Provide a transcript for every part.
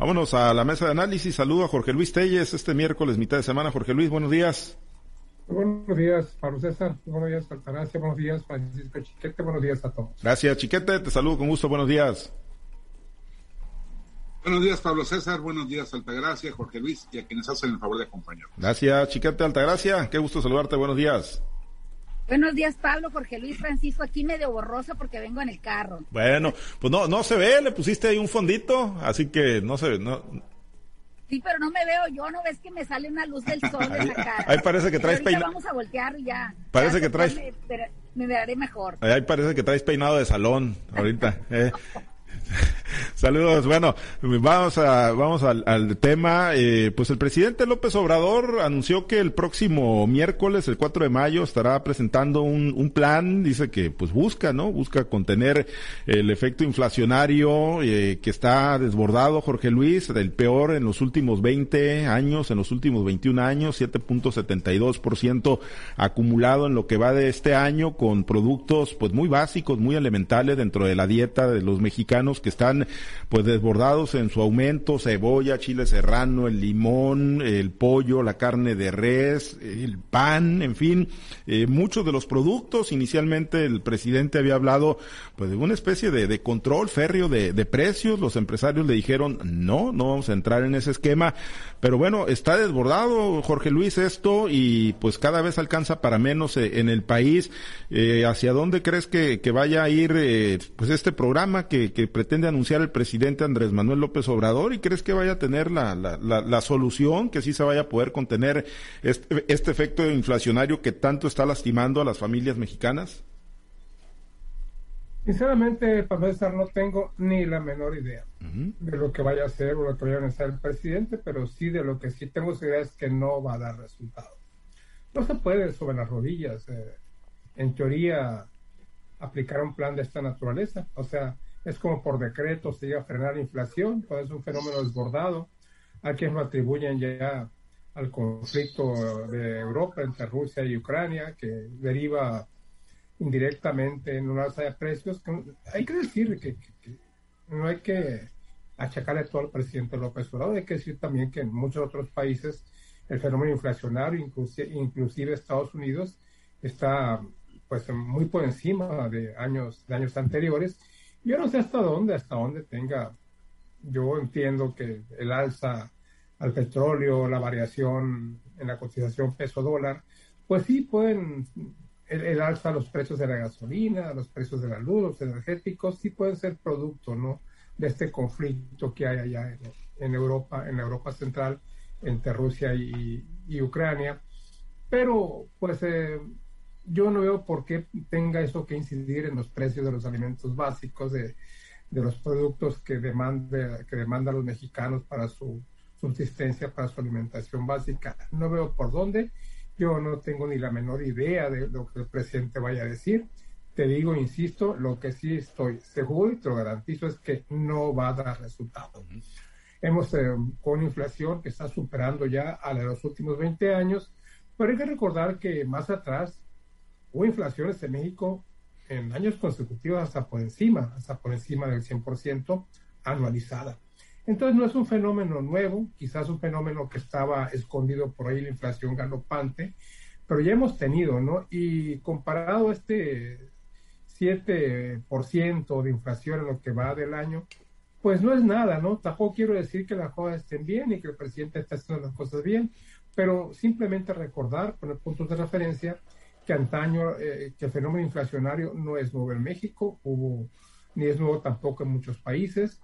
Vámonos a la mesa de análisis. Saludo a Jorge Luis Telles este miércoles, mitad de semana. Jorge Luis, buenos días. Buenos días, Pablo César. Buenos días, Altagracia. Buenos días, Francisco Chiquete. Buenos días a todos. Gracias, Chiquete. Te saludo con gusto. Buenos días. Buenos días, Pablo César. Buenos días, Altagracia, Jorge Luis y a quienes hacen el favor de acompañarnos. Gracias, Chiquete Altagracia. Qué gusto saludarte. Buenos días. Buenos días, Pablo, Jorge Luis, Francisco, aquí medio borrosa porque vengo en el carro. Bueno, pues no, no se ve, le pusiste ahí un fondito, así que no se ve, no, Sí, pero no me veo yo, ¿no ves que me sale una luz del sol de la cara? Ahí parece que traes peinado. vamos a voltear y ya. Parece que traes... Me, me, veré mejor. Ahí parece que traes peinado de salón ahorita. eh. Saludos. Bueno, vamos a vamos al, tema. Eh, pues el presidente López Obrador anunció que el próximo miércoles, el 4 de mayo, estará presentando un, plan. Dice que pues busca, ¿no? Busca contener el efecto inflacionario eh, que está desbordado, Jorge Luis, del peor en los últimos 20 años, en los últimos 21 años, 7.72% acumulado en lo que va de este año con productos pues muy básicos, muy elementales dentro de la dieta de los mexicanos que están pues desbordados en su aumento, cebolla, chile serrano, el limón, el pollo, la carne de res, el pan, en fin, eh, muchos de los productos. Inicialmente el presidente había hablado pues de una especie de, de control férreo de, de precios. Los empresarios le dijeron no, no vamos a entrar en ese esquema. Pero bueno, está desbordado, Jorge Luis, esto y pues cada vez alcanza para menos eh, en el país. Eh, ¿Hacia dónde crees que, que vaya a ir pues este programa que pretende anunciar el presidente Andrés Manuel López Obrador y crees que vaya a tener la, la, la, solución, que sí se vaya a poder contener este, este efecto inflacionario que tanto está lastimando a las familias mexicanas? Sinceramente, para empezar, no tengo ni la menor idea de lo que vaya a hacer o lo que vaya a anunciar el presidente, pero sí de lo que sí tengo idea es que no va a dar resultado. No se puede sobre las rodillas, eh, en teoría, aplicar un plan de esta naturaleza. O sea, es como por decreto se llega a frenar la inflación, pues es un fenómeno desbordado. Hay quienes lo atribuyen ya al conflicto de Europa entre Rusia y Ucrania, que deriva indirectamente en una alza de precios. Hay que decir que, no hay que achacarle todo al presidente López Obrador, hay que decir también que en muchos otros países el fenómeno inflacionario, inclusive, inclusive Estados Unidos, está pues muy por encima de años, de años anteriores yo no sé hasta dónde, hasta dónde tenga. Yo entiendo que el alza al petróleo, la variación en la cotización peso dólar, pues sí pueden, el, alza a los precios de la gasolina, los precios de la luz, los energéticos, sí pueden ser producto, ¿no? De este conflicto que hay allá en, Europa, en Europa central, entre Rusia y, Ucrania. Pero, pues, eh, yo no veo por qué tenga eso que incidir en los precios de los alimentos básicos, de, los productos que, demande, que demandan los mexicanos para su subsistencia, para su alimentación básica. No veo por dónde. Yo no tengo ni la menor idea de lo que el presidente vaya a decir. Te digo, insisto, lo que sí estoy seguro y te lo garantizo es que no va a dar resultado. Hemos eh, con inflación que está superando ya a la de los últimos 20 años, pero hay que recordar que más atrás hubo inflaciones en México en años consecutivos hasta por encima, hasta por encima del 100% anualizada. Entonces no es un fenómeno nuevo, quizás un fenómeno que estaba escondido por ahí la inflación galopante, pero ya hemos tenido, ¿no? Y comparado este 7% de inflación en lo que va del año, pues no es nada, ¿no? Tampoco quiero decir que las cosas estén bien y que el presidente está haciendo las cosas bien, pero simplemente recordar, poner puntos de referencia, que antaño, eh, que el fenómeno inflacionario no es nuevo en México, hubo, ni es nuevo tampoco en muchos países.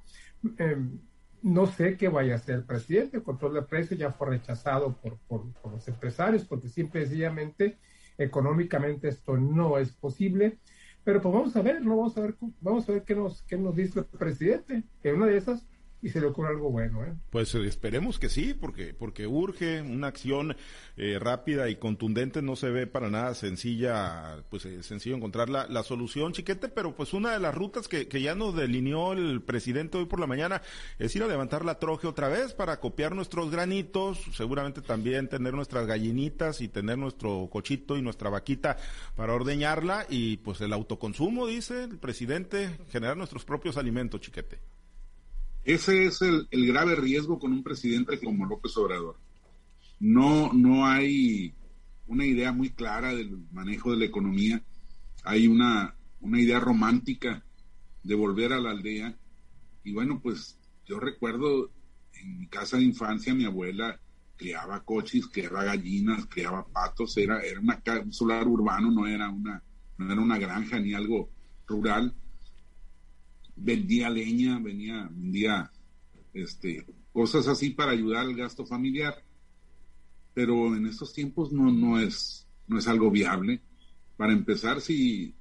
Em, no sé qué vaya a hacer el presidente, el control de precios ya fue rechazado por, por, los empresarios, porque simple y sencillamente económicamente esto no es posible. Pero pues vamos a ver, ¿no? Vamos a ver, vamos a ver qué nos, qué nos dice el presidente. Que una de esas y se algo bueno. ¿eh? Pues eh, esperemos que sí, porque, porque urge una acción eh, rápida y contundente, no se ve para nada sencilla, pues eh, sencillo encontrar la, la, solución, chiquete, pero pues una de las rutas que, que ya nos delineó el presidente hoy por la mañana es ir a levantar la troje otra vez para copiar nuestros granitos, seguramente también tener nuestras gallinitas y tener nuestro cochito y nuestra vaquita para ordeñarla y pues el autoconsumo, dice el presidente, generar nuestros propios alimentos, chiquete. Ese es el, grave riesgo con un presidente como López Obrador. No, no hay una idea muy clara del manejo de la economía. Hay una, una idea romántica de volver a la aldea. Y bueno, pues yo recuerdo en mi casa de infancia, mi abuela criaba coches, criaba gallinas, criaba patos, era, era un solar urbano, no era una, no era una granja ni algo rural. Vendía leña, venía, vendía este, cosas así para ayudar al gasto familiar. Pero en estos tiempos no, no, es, no es algo viable. Para empezar, si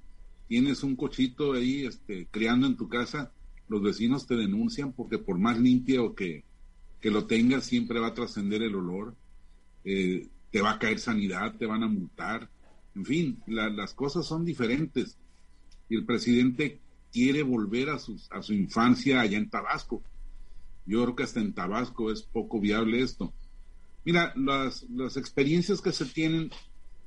tienes un cochito ahí este, criando en tu casa, los vecinos te denuncian porque por más limpio que, que lo tengas, siempre va a trascender el olor, eh, te va a caer sanidad, te van a multar, en fin, las cosas son diferentes. Y el presidente quiere volver a, a su infancia allá en Tabasco. Yo creo que hasta en Tabasco es poco viable esto. Mira, las, las experiencias que se tienen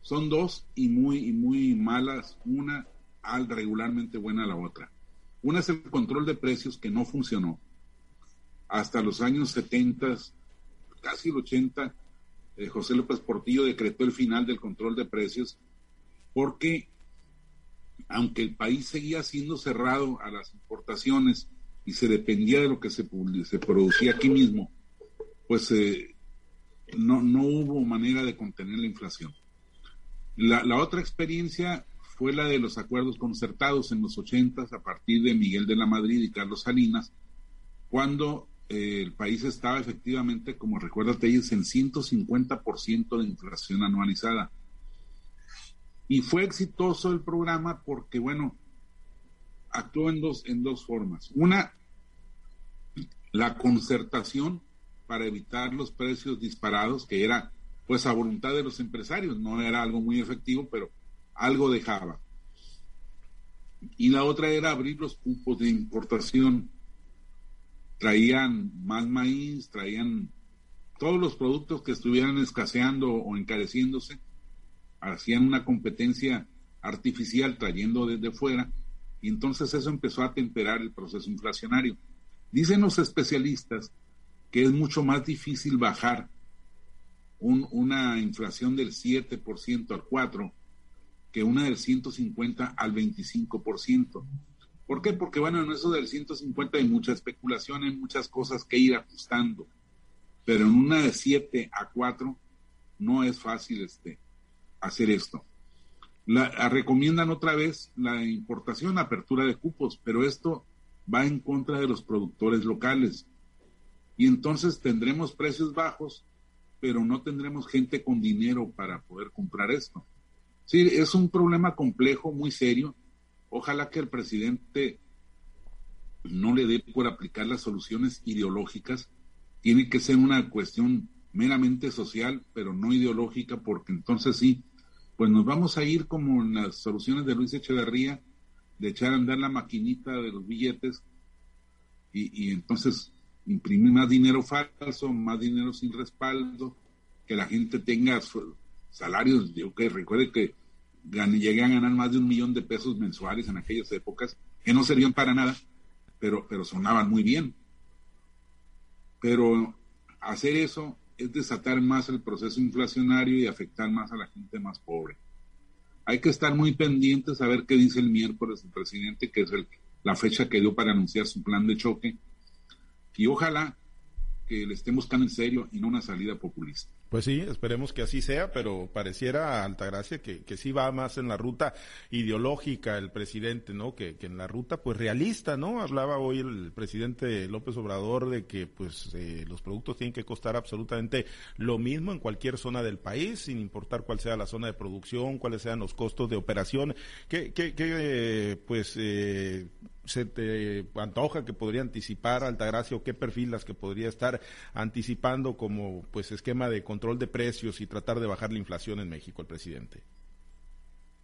son dos y muy, y muy malas. Una al regularmente buena la otra. Una es el control de precios que no funcionó. Hasta los años 70, casi el 80, eh, José López Portillo decretó el final del control de precios porque aunque el país seguía siendo cerrado a las importaciones y se dependía de lo que se, producía aquí mismo, pues eh, no, no hubo manera de contener la inflación. La, otra experiencia fue la de los acuerdos concertados en los 80 a partir de Miguel de la Madrid y Carlos Salinas, cuando eh, el país estaba efectivamente, como recuérdate ellos, en 150% de inflación anualizada. Y fue exitoso el programa porque, bueno, actuó en dos, en dos formas. Una, la concertación para evitar los precios disparados, que era pues a voluntad de los empresarios, no era algo muy efectivo, pero algo dejaba. Y la otra era abrir los cupos de importación. Traían más maíz, traían todos los productos que estuvieran escaseando o encareciéndose, hacían una competencia artificial trayendo desde fuera y entonces eso empezó a temperar el proceso inflacionario. Dicen los especialistas que es mucho más difícil bajar una inflación del 7% al 4% que una del 150 al 25%. ¿Por qué? Porque bueno, en eso del 150 hay mucha especulación, hay muchas cosas que ir ajustando, pero en una de 7 a 4 no es fácil este, hacer esto. La, recomiendan otra vez la importación, apertura de cupos, pero esto va en contra de los productores locales. Y entonces tendremos precios bajos, pero no tendremos gente con dinero para poder comprar esto. Sí, es un problema complejo, muy serio. Ojalá que el presidente no le dé por aplicar las soluciones ideológicas. Tiene que ser una cuestión meramente social, pero no ideológica, porque entonces sí, pues nos vamos a ir como en las soluciones de Luis Echeverría, de echar a andar la maquinita de los billetes y, entonces imprimir más dinero falso, más dinero sin respaldo, que la gente tenga salarios, yo que recuerde que llegué a ganar más de un millón de pesos mensuales en aquellas épocas, que no servían para nada, pero, pero sonaban muy bien. Pero hacer eso es desatar más el proceso inflacionario y afectar más a la gente más pobre. Hay que estar muy pendientes a ver qué dice el miércoles el presidente, que es la fecha que dio para anunciar su plan de choque. Y ojalá que le estén buscando en serio y no una salida populista. Pues sí, esperemos que así sea, pero pareciera, Altagracia, que, que sí va más en la ruta ideológica el presidente, ¿no? Que, que en la ruta, pues, realista, ¿no? Hablaba hoy el presidente López Obrador de que, pues, eh, los productos tienen que costar absolutamente lo mismo en cualquier zona del país, sin importar cuál sea la zona de producción, cuáles sean los costos de operación, que, que, que pues, eh, se te antoja que podría anticipar Altagracia o qué perfil las que podría estar anticipando como pues esquema de control de precios y tratar de bajar la inflación en México el presidente?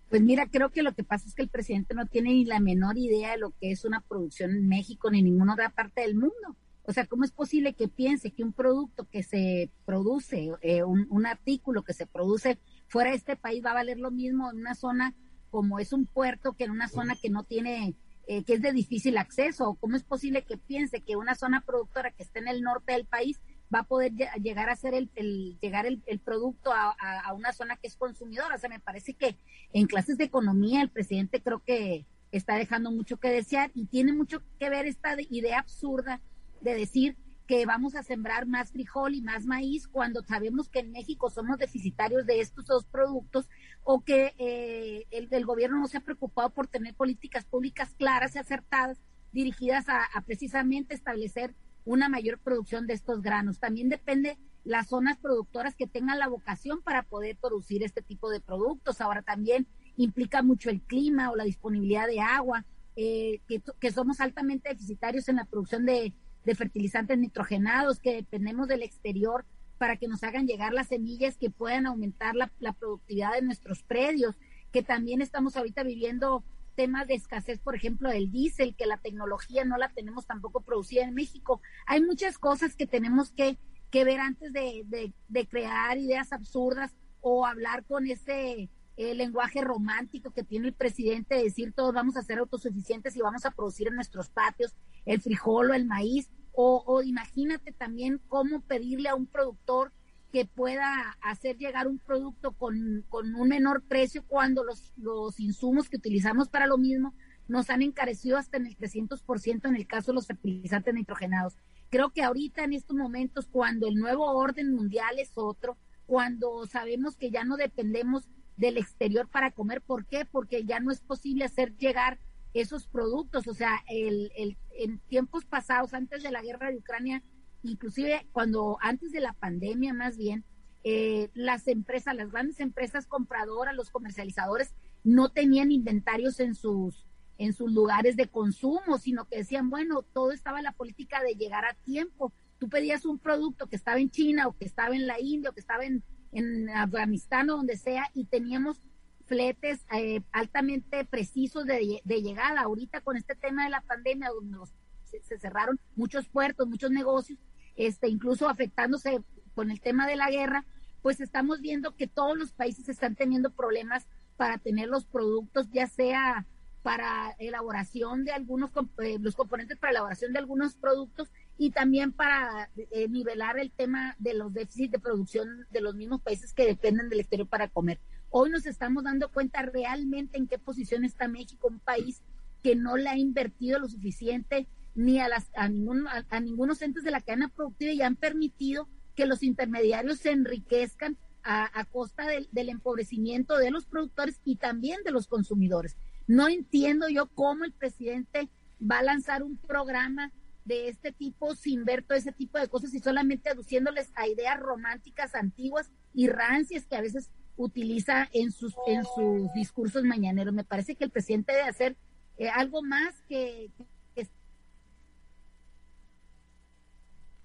Pues mira, creo que lo que pasa es que el presidente no tiene ni la menor idea de lo que es una producción en México ni en ninguna otra parte del mundo. O sea, ¿cómo es posible que piense que un producto que se produce, eh, un, un, artículo que se produce fuera de este país va a valer lo mismo en una zona como es un puerto que en una zona que no tiene eh, que es de difícil acceso, cómo es posible que piense que una zona productora que esté en el norte del país va a poder llegar a ser el, llegar el, producto a, una zona que es consumidora. O sea, me parece que en clases de economía el presidente creo que está dejando mucho que desear y tiene mucho que ver esta idea absurda de decir que vamos a sembrar más frijol y más maíz cuando sabemos que en México somos deficitarios de estos dos productos o que eh, el, gobierno no se ha preocupado por tener políticas públicas claras y acertadas dirigidas a, a precisamente establecer una mayor producción de estos granos. También depende las zonas productoras que tengan la vocación para poder producir este tipo de productos. Ahora también implica mucho el clima o la disponibilidad de agua, eh, que, somos altamente deficitarios en la producción de, fertilizantes nitrogenados, que dependemos del exterior para que nos hagan llegar las semillas que puedan aumentar la, productividad de nuestros predios, que también estamos ahorita viviendo temas de escasez, por ejemplo, del diésel, que la tecnología no la tenemos tampoco producida en México. Hay muchas cosas que tenemos que, que ver antes de, de, crear ideas absurdas o hablar con ese eh, lenguaje romántico que tiene el presidente de decir todos vamos a ser autosuficientes y vamos a producir en nuestros patios el frijol o el maíz. O, imagínate también cómo pedirle a un productor que pueda hacer llegar un producto con, un menor precio cuando los, los insumos que utilizamos para lo mismo nos han encarecido hasta en el 300% en el caso de los fertilizantes nitrogenados. Creo que ahorita en estos momentos, cuando el nuevo orden mundial es otro, cuando sabemos que ya no dependemos del exterior para comer, ¿por qué? Porque ya no es posible hacer llegar esos productos. O sea, el, el, en tiempos pasados, antes de la guerra de Ucrania, inclusive cuando antes de la pandemia más bien, eh, las empresas, las grandes empresas compradoras, los comercializadores, no tenían inventarios en sus, en sus lugares de consumo, sino que decían, bueno, todo estaba en la política de llegar a tiempo. Tú pedías un producto que estaba en China o que estaba en la India o que estaba en, en Afganistán o donde sea y teníamos fletes eh, altamente precisos de, de, llegada. Ahorita con este tema de la pandemia, donde se cerraron muchos puertos, muchos negocios, este, incluso afectándose con el tema de la guerra, pues estamos viendo que todos los países están teniendo problemas para tener los productos, ya sea para elaboración de algunos, eh, los componentes para elaboración de algunos productos y también para eh, nivelar el tema de los déficits de producción de los mismos países que dependen del exterior para comer. Hoy nos estamos dando cuenta realmente en qué posición está México, un país que no le ha invertido lo suficiente ni a, las, a, ningún, ningunos entes de la cadena productiva y han permitido que los intermediarios se enriquezcan a, costa del, del, empobrecimiento de los productores y también de los consumidores. No entiendo yo cómo el presidente va a lanzar un programa de este tipo sin ver todo ese tipo de cosas y solamente aduciéndoles a ideas románticas antiguas y rancias que a veces utiliza en sus, en sus discursos mañaneros. Me parece que el presidente debe hacer eh, algo más que,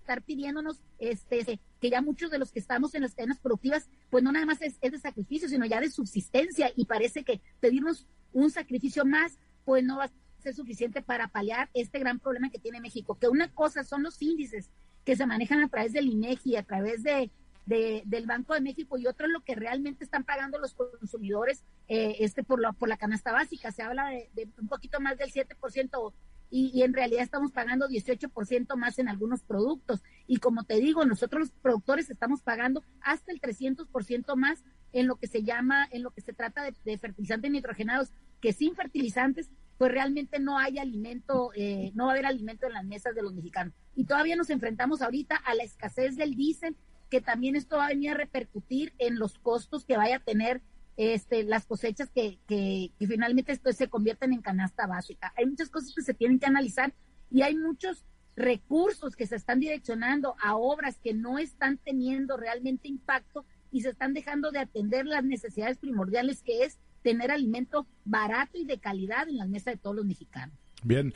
estar pidiéndonos este que ya muchos de los que estamos en las cadenas productivas, pues no nada más es, de sacrificio, sino ya de subsistencia y parece que pedirnos un sacrificio más, pues no va a ser suficiente para paliar este gran problema que tiene México, que una cosa son los índices que se manejan a través del INEGI, a través de, del Banco de México y otro es lo que realmente están pagando los consumidores eh, este por la, por la canasta básica. Se habla de, de un poquito más del 7% y, en realidad estamos pagando 18% más en algunos productos. Y como te digo, nosotros los productores estamos pagando hasta el 300% más en lo que se llama, en lo que se trata de, fertilizantes nitrogenados, que sin fertilizantes, pues realmente no hay alimento, eh, no va a haber alimento en las mesas de los mexicanos. Y todavía nos enfrentamos ahorita a la escasez del diésel, que también esto va a venir a repercutir en los costos que vaya a tener este, las cosechas que, que, finalmente esto se convierten en canasta básica. Hay muchas cosas que se tienen que analizar y hay muchos recursos que se están direccionando a obras que no están teniendo realmente impacto y se están dejando de atender las necesidades primordiales que es tener alimento barato y de calidad en la mesa de todos los mexicanos. Bien,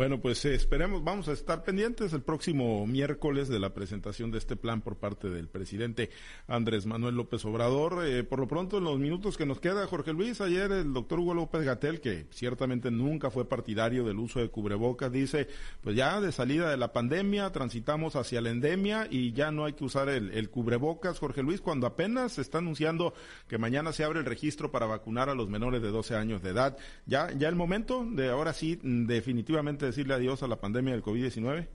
Bueno, pues eh, esperemos, vamos a estar pendientes el próximo miércoles de la presentación de este plan por parte del presidente Andrés Manuel López Obrador. Eh, por lo pronto, en los minutos que nos queda, Jorge Luis, ayer el doctor Hugo López Gatel, que ciertamente nunca fue partidario del uso de cubrebocas, dice, pues ya de salida de la pandemia, transitamos hacia la endemia y ya no hay que usar el, el cubrebocas, Jorge Luis, cuando apenas se está anunciando que mañana se abre el registro para vacunar a los menores de 12 años de edad. Ya, ya el momento de ahora sí, definitivamente decirle adiós a la pandemia del COVID-19?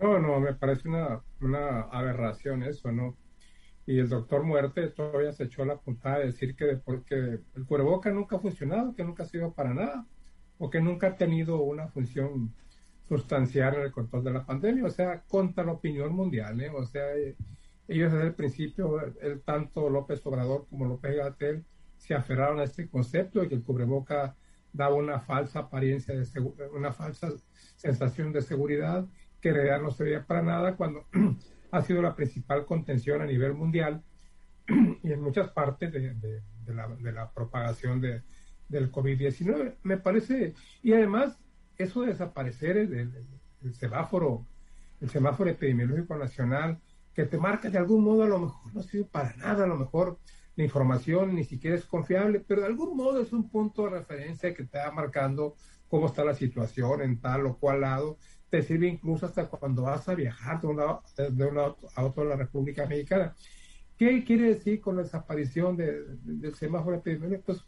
No, no, me parece una, aberración eso, ¿no? Y el doctor Muerte todavía se echó la puntada de decir que porque el cubreboca nunca ha funcionado, que nunca ha sido para nada, o que nunca ha tenido una función sustancial en el control de la pandemia, o sea, contra la opinión mundial, ¿eh? O sea, eh, ellos desde el principio, tanto López Obrador como López Gatel, se aferraron a este concepto de que el cubreboca daba una falsa apariencia de una falsa sensación de seguridad que en realidad no servía para nada cuando ha sido la principal contención a nivel mundial y en muchas partes de, la, propagación de, del COVID-19. Me parece, y además eso de desaparecer el, el, semáforo, el semáforo epidemiológico nacional, que te marca de algún modo a lo mejor no sirve para nada, a lo mejor la información ni siquiera es confiable, pero de algún modo es un punto de referencia que te va marcando cómo está la situación en tal o cual lado. Te sirve incluso hasta cuando vas a viajar de un lado, de un lado a otro de la República Mexicana. ¿Qué quiere decir con la desaparición del semáforo epidemiológico? Pues,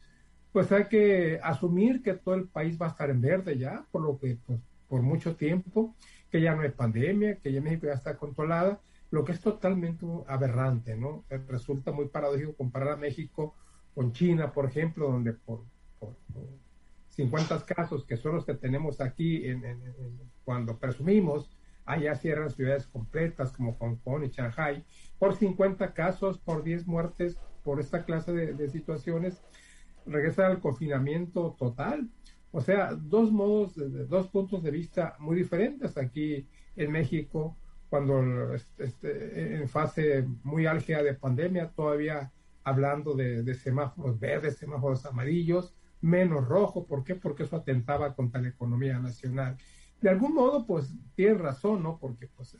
pues hay que asumir que todo el país va a estar en verde ya, por lo que pues, por mucho tiempo, que ya no hay pandemia, que ya México ya está controlada lo que es totalmente aberrante, ¿no? Eh, resulta muy paradójico comparar a México con China, por ejemplo, donde por, 50 casos, que son los que tenemos aquí en, cuando presumimos, allá cierran ciudades completas como Hong Kong y Shanghai, por 50 casos, por 10 muertes, por esta clase de, situaciones, regresa al confinamiento total. O sea, dos modos, dos puntos de vista muy diferentes aquí en México cuando este, en fase muy álgida de pandemia, todavía hablando de, semáforos verdes, semáforos amarillos, menos rojo. ¿Por qué? Porque eso atentaba contra la economía nacional. De algún modo, pues tiene razón, ¿no? Porque pues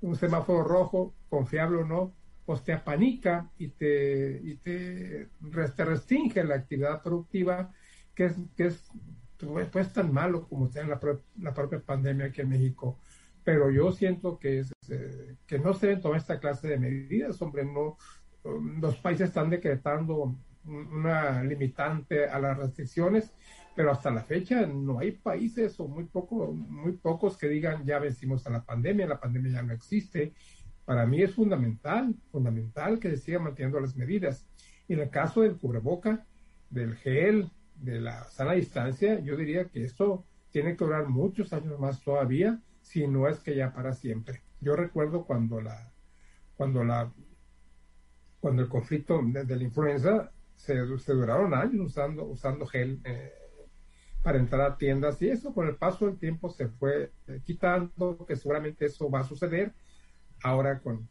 un semáforo rojo, confiable o no, pues te apanica y te, y te, restringe la actividad productiva, que es, que es pues, tan malo como está en la, la propia pandemia aquí en México pero yo siento que, es, eh, que no se deben tomar esta clase de medidas, hombre, no, um, los países están decretando una limitante a las restricciones, pero hasta la fecha no hay países o muy, poco, muy pocos que digan ya vencimos a la pandemia, la pandemia ya no existe. Para mí es fundamental, fundamental que se sigan manteniendo las medidas. En el caso del cubreboca, del gel, de la sana distancia, yo diría que esto tiene que durar muchos años más todavía si no es que ya para siempre. Yo recuerdo cuando la, cuando la, cuando el conflicto de, la influenza se, duraron años usando, usando gel eh, para entrar a tiendas y eso con el paso del tiempo se fue eh, quitando, que seguramente eso va a suceder ahora con,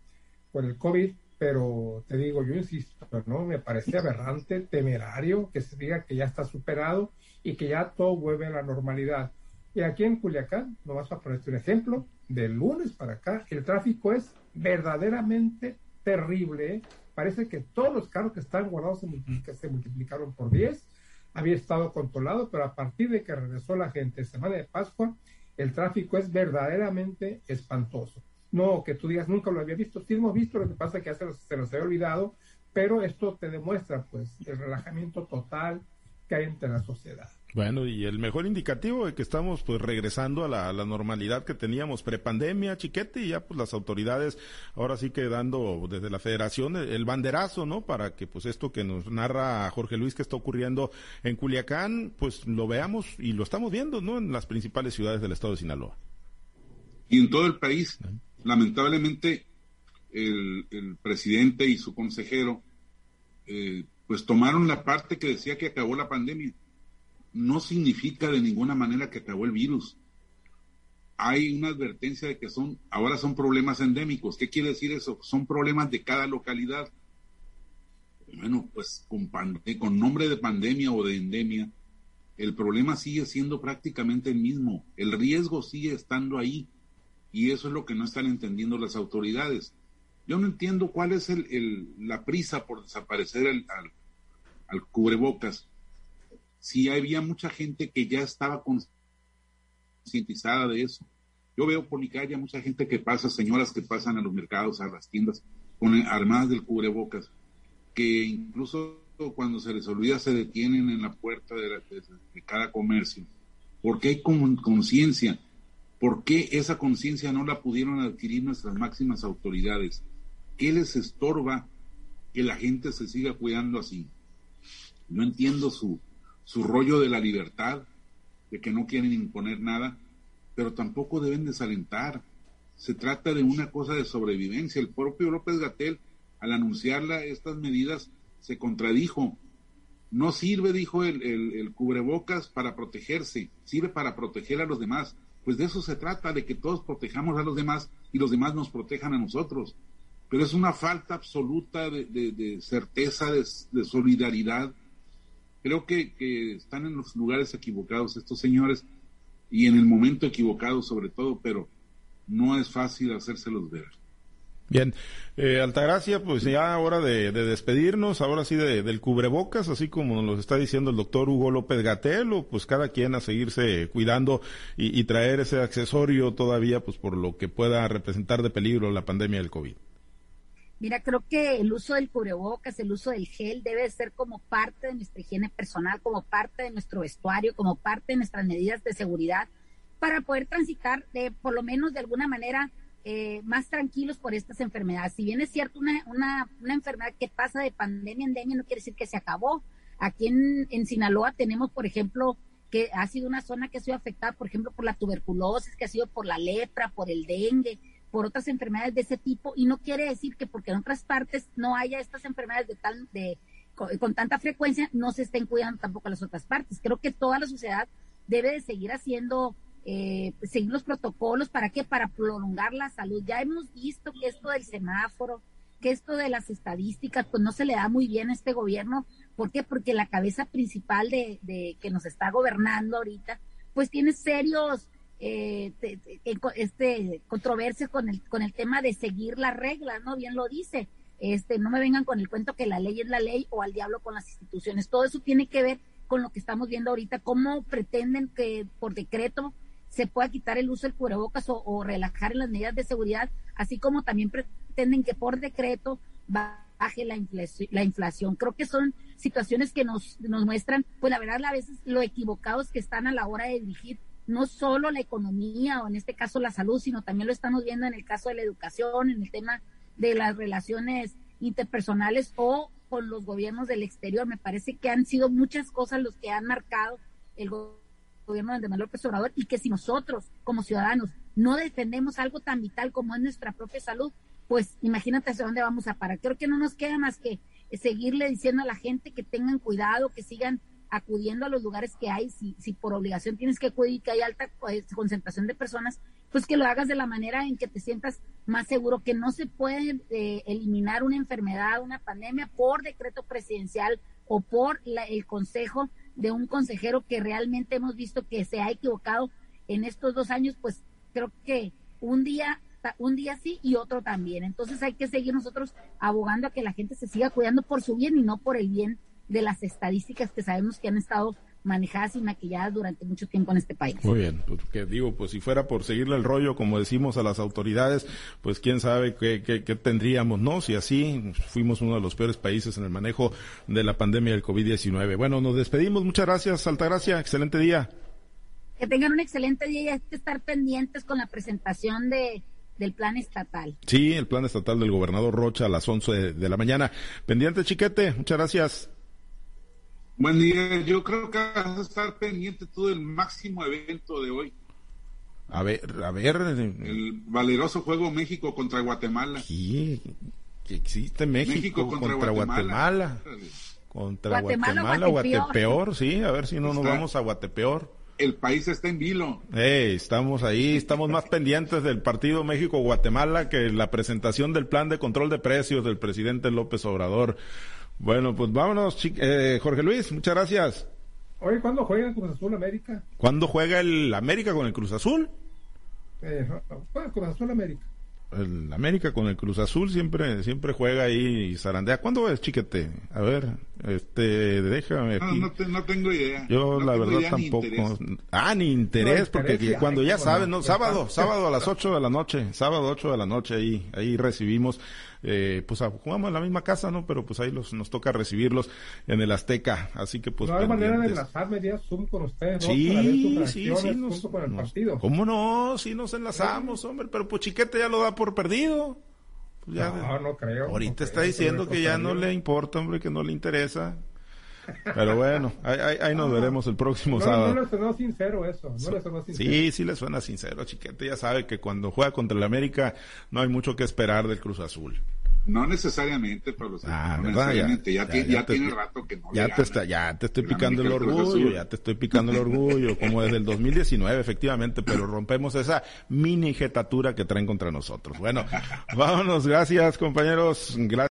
con el COVID, pero te digo, yo insisto, ¿no? Me parece aberrante, temerario que se diga que ya está superado y que ya todo vuelve a la normalidad. Y aquí en Culiacán, vas a poner un ejemplo, de lunes para acá, el tráfico es verdaderamente terrible. ¿eh? Parece que todos los carros que están guardados se, se multiplicaron por 10. Había estado controlado, pero a partir de que regresó la gente semana de Pascua, el tráfico es verdaderamente espantoso. No que tú digas, nunca lo había visto. Sí hemos visto, lo que pasa es que ya se, se nos había olvidado, pero esto te demuestra pues el relajamiento total que hay entre la sociedad. Bueno, y el mejor indicativo de que estamos pues regresando a la, normalidad que teníamos prepandemia, chiquete, y ya pues las autoridades ahora sí que dando desde la federación el banderazo, ¿no? Para que pues esto que nos narra Jorge Luis que está ocurriendo en Culiacán, pues lo veamos y lo estamos viendo, ¿no? En las principales ciudades del estado de Sinaloa. Y en todo el país, lamentablemente, el, presidente y su consejero, eh, pues tomaron la parte que decía que acabó la pandemia no significa de ninguna manera que acabó el virus. Hay una advertencia de que son, ahora son problemas endémicos. ¿Qué quiere decir eso? Son problemas de cada localidad. Bueno, pues con, con nombre de pandemia o de endemia, el problema sigue siendo prácticamente el mismo, el riesgo sigue estando ahí y eso es lo que no están entendiendo las autoridades. Yo no entiendo cuál es el, la prisa por desaparecer el, al, cubrebocas. Si había mucha gente que ya estaba concientizada de eso. Yo veo por mi calle mucha gente que pasa, señoras que pasan a los mercados, a las tiendas, con armadas del cubrebocas, que incluso cuando se les olvida se detienen en la puerta de, cada comercio, porque hay conciencia, ¿por qué esa conciencia no la pudieron adquirir nuestras máximas autoridades? ¿Qué les estorba que la gente se siga cuidando así? No entiendo su, su rollo de la libertad, de que no quieren imponer nada, pero tampoco deben desalentar. Se trata de una cosa de sobrevivencia. El propio López Gatel, al anunciarla estas medidas, se contradijo. No sirve, dijo el, el, cubrebocas, para protegerse, sirve para proteger a los demás. Pues de eso se trata, de que todos protejamos a los demás y los demás nos protejan a nosotros. Pero es una falta absoluta de, certeza, de, solidaridad. Creo que, están en los lugares equivocados estos señores y en el momento equivocado sobre todo, pero no es fácil hacérselos ver. Bien, eh, Altagracia, pues ya hora de, despedirnos, ahora sí de, del cubrebocas, así como nos está diciendo el doctor Hugo López Gatel, o pues cada quien a seguirse cuidando y, traer ese accesorio todavía, pues por lo que pueda representar de peligro la pandemia del COVID. Mira, creo que el uso del cubrebocas, el uso del gel debe ser como parte de nuestra higiene personal, como parte de nuestro vestuario, como parte de nuestras medidas de seguridad, para poder transitar de, por lo menos de alguna manera, eh, más tranquilos por estas enfermedades. Si bien es cierto, una, una, una, enfermedad que pasa de pandemia en endemia no quiere decir que se acabó. Aquí en, en Sinaloa tenemos, por ejemplo, que ha sido una zona que ha sido afectada, por ejemplo, por la tuberculosis, que ha sido por la lepra, por el dengue, por otras enfermedades de ese tipo, y no quiere decir que porque en otras partes no haya estas enfermedades de tal, de, con, con tanta frecuencia, no se estén cuidando tampoco las otras partes. Creo que toda la sociedad debe de seguir haciendo eh, seguir los protocolos, ¿para qué? Para prolongar la salud. Ya hemos visto que esto del semáforo, que esto de las estadísticas, pues no se le da muy bien a este gobierno. ¿Por qué? Porque la cabeza principal de que nos está gobernando ahorita, pues tiene serios eh, este controversias con el con el tema de seguir las reglas, ¿no? Bien lo dice. Este, no me vengan con el cuento que la ley es la ley o al diablo con las instituciones. Todo eso tiene que ver con lo que estamos viendo ahorita, cómo pretenden que por decreto se pueda quitar el uso del cubrebocas o, relajar las medidas de seguridad, así como también pretenden que por decreto baje la, inflación, la inflación. Creo que son situaciones que nos, nos muestran, pues la verdad, a veces lo equivocados que están a la hora de dirigir no solo la economía o en este caso la salud, sino también lo estamos viendo en el caso de la educación, en el tema de las relaciones interpersonales o con los gobiernos del exterior. Me parece que han sido muchas cosas los que han marcado el gobierno de Manuel López Obrador y que si nosotros como ciudadanos no defendemos algo tan vital como es nuestra propia salud, pues imagínate hacia dónde vamos a parar. Creo que no nos queda más que seguirle diciendo a la gente que tengan cuidado, que sigan acudiendo a los lugares que hay, si, si por obligación tienes que acudir, que hay alta pues, concentración de personas, pues que lo hagas de la manera en que te sientas más seguro, que no se puede eh, eliminar una enfermedad, una pandemia por decreto presidencial o por el consejo de un consejero que realmente hemos visto que se ha equivocado en estos dos años, pues creo que un día un día sí y otro también. Entonces hay que seguir nosotros abogando a que la gente se siga cuidando por su bien y no por el bien de las estadísticas que sabemos que han estado manejadas y maquilladas durante mucho tiempo en este país. Muy bien, porque digo, pues si fuera por seguirle el rollo, como decimos a las autoridades, pues quién sabe qué, qué, qué tendríamos, ¿no? Si así fuimos uno de los peores países en el manejo de la pandemia del COVID-19. Bueno, nos despedimos. Muchas gracias, Altagracia. Excelente día. Que tengan un excelente día y hay que estar pendientes con la presentación de, del plan estatal. Sí, el plan estatal del gobernador Rocha a las 11 de, de la mañana. Pendiente, chiquete. Muchas gracias. Buen día, yo creo que vas a estar pendiente todo el máximo evento de hoy. A ver, a ver. El valeroso juego México contra Guatemala. Sí, que existe México, contra, Guatemala. Contra Guatemala, Guatepeor. sí, a ver si no nos vamos a Guatepeor. El país está en vilo. estamos ahí, estamos más pendientes del partido México-Guatemala que la presentación del plan de control de precios del presidente López Obrador. Bueno, pues vámonos, eh, Jorge Luis, muchas gracias. Oye, ¿cuándo juega el Cruz Azul América? ¿Cuándo juega el América con el Cruz Azul? Eh, Cruz Azul América. El América con el Cruz Azul siempre siempre juega ahí y zarandea. ¿Cuándo es, chiquete? A ver, este, déjame No, aquí. no, te- no tengo idea. Yo No la verdad idea ni tampoco. interés. ah, ni interés, No, porque interés, cuando ay, ya sabes, no, ya sábado, sábado a las 8 de la noche, sábado 8 de la noche ahí, ahí recibimos, eh, pues jugamos en la misma casa, ¿no? Pero pues ahí los, nos toca recibirlos en el Azteca, así que pues. no hay manera de enlazarme vía Zoom con ustedes, Sí, sí, sí. Nos, junto con el nos- partido. ¿Cómo no? Sí nos enlazamos, hombre, pero pues Chiquete ya lo da por perdido. Pues ya- No, no creo. Ahorita no está diciendo que ya no le importa, hombre, que no le interesa. Pero bueno, ahí, ahí- ahí nos veremos el próximo No, sábado. no le sonó sincero eso, no le sonó sincero. Sí, sí le suena sincero, Chiquete. Ya sabe que cuando juega contra el América no hay mucho que esperar del Cruz Azul. No necesariamente, Pablo. Ah, no necesariamente. Ya, Ya, ya ya te- tiene rato que no Ya le te, está, ya te estoy picando el orgullo, ya te estoy picando el orgullo, como desde el 2019, efectivamente, pero rompemos esa mini jetatura que traen contra nosotros. Bueno, vámonos, gracias compañeros, gracias.